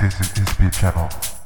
This is ESP channel.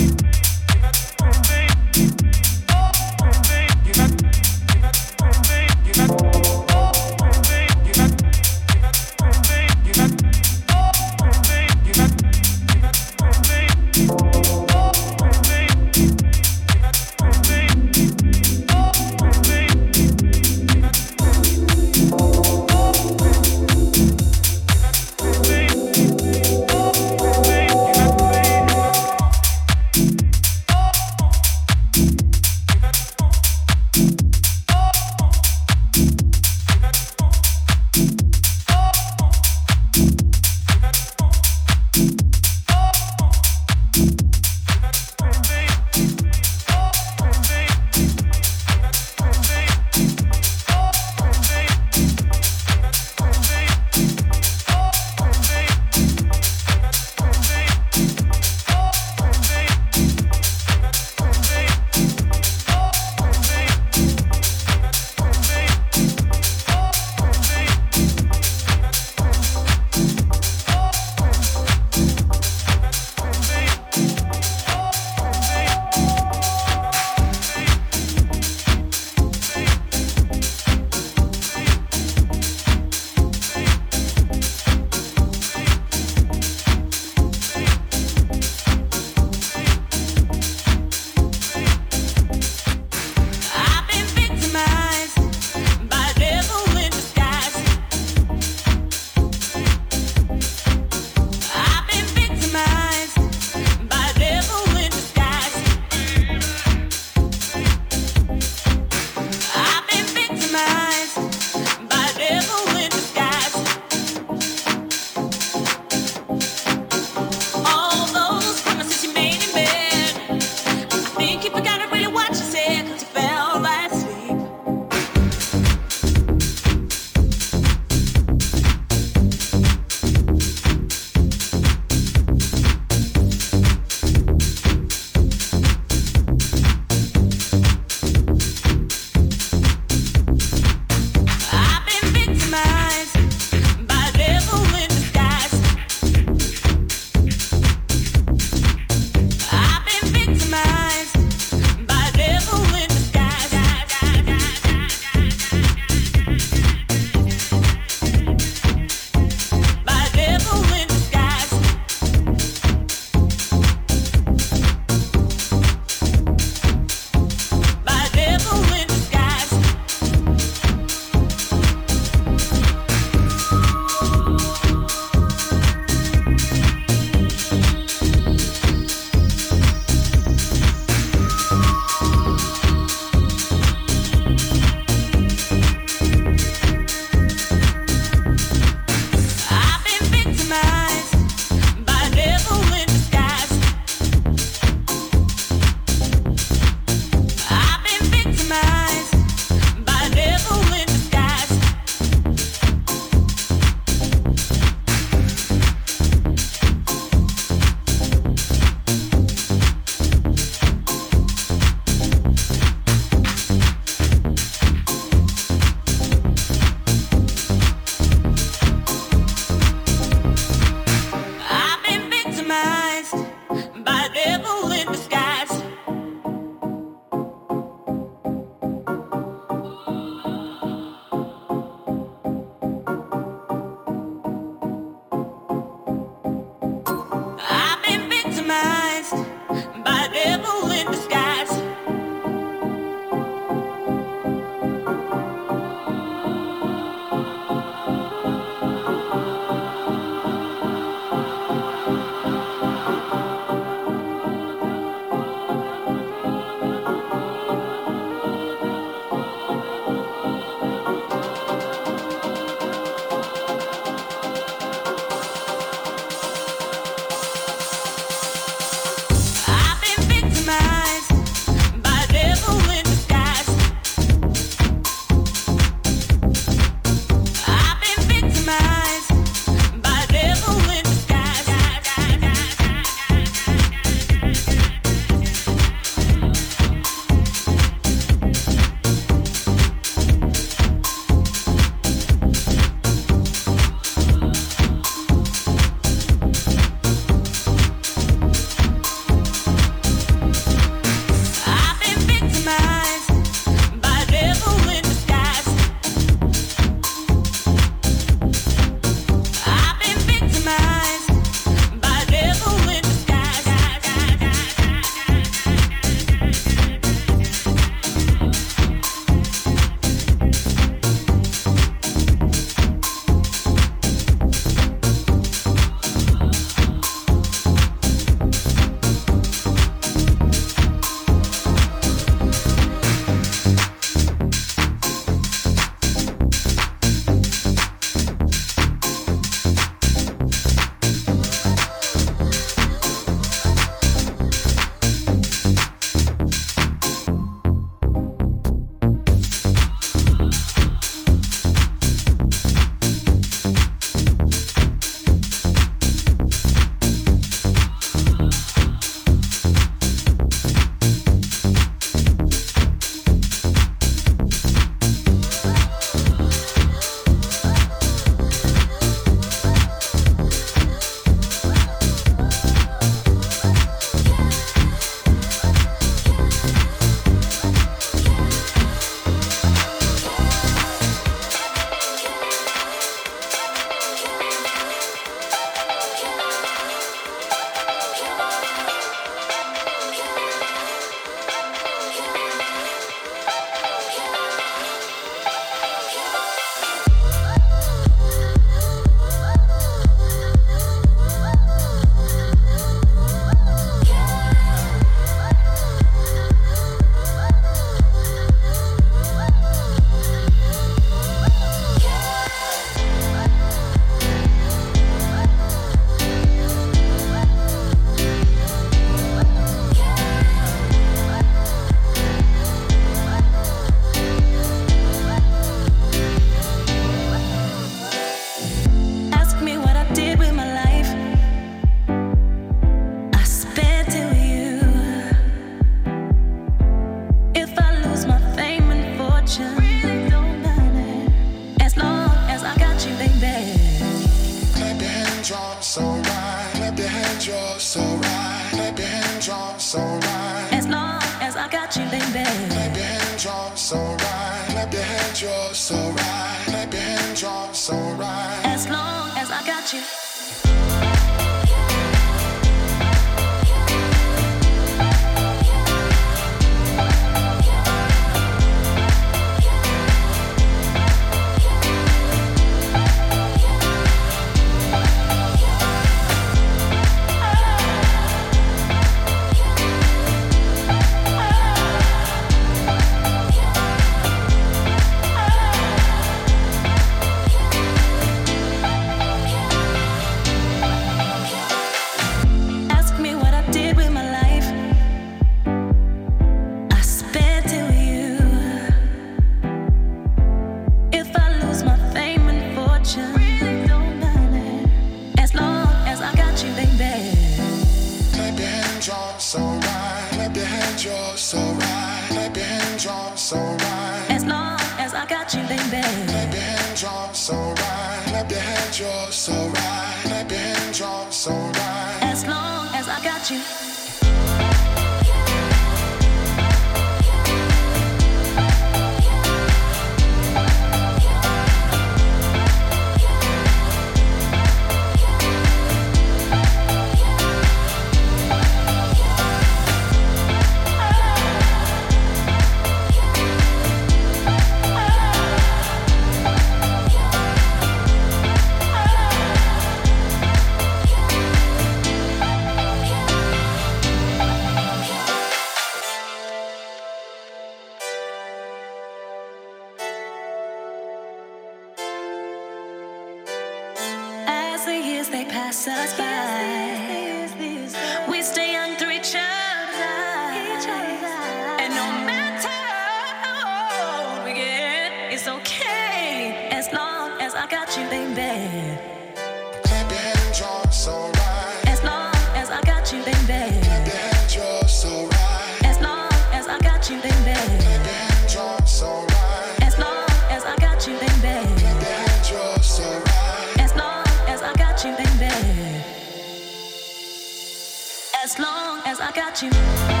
Yeah.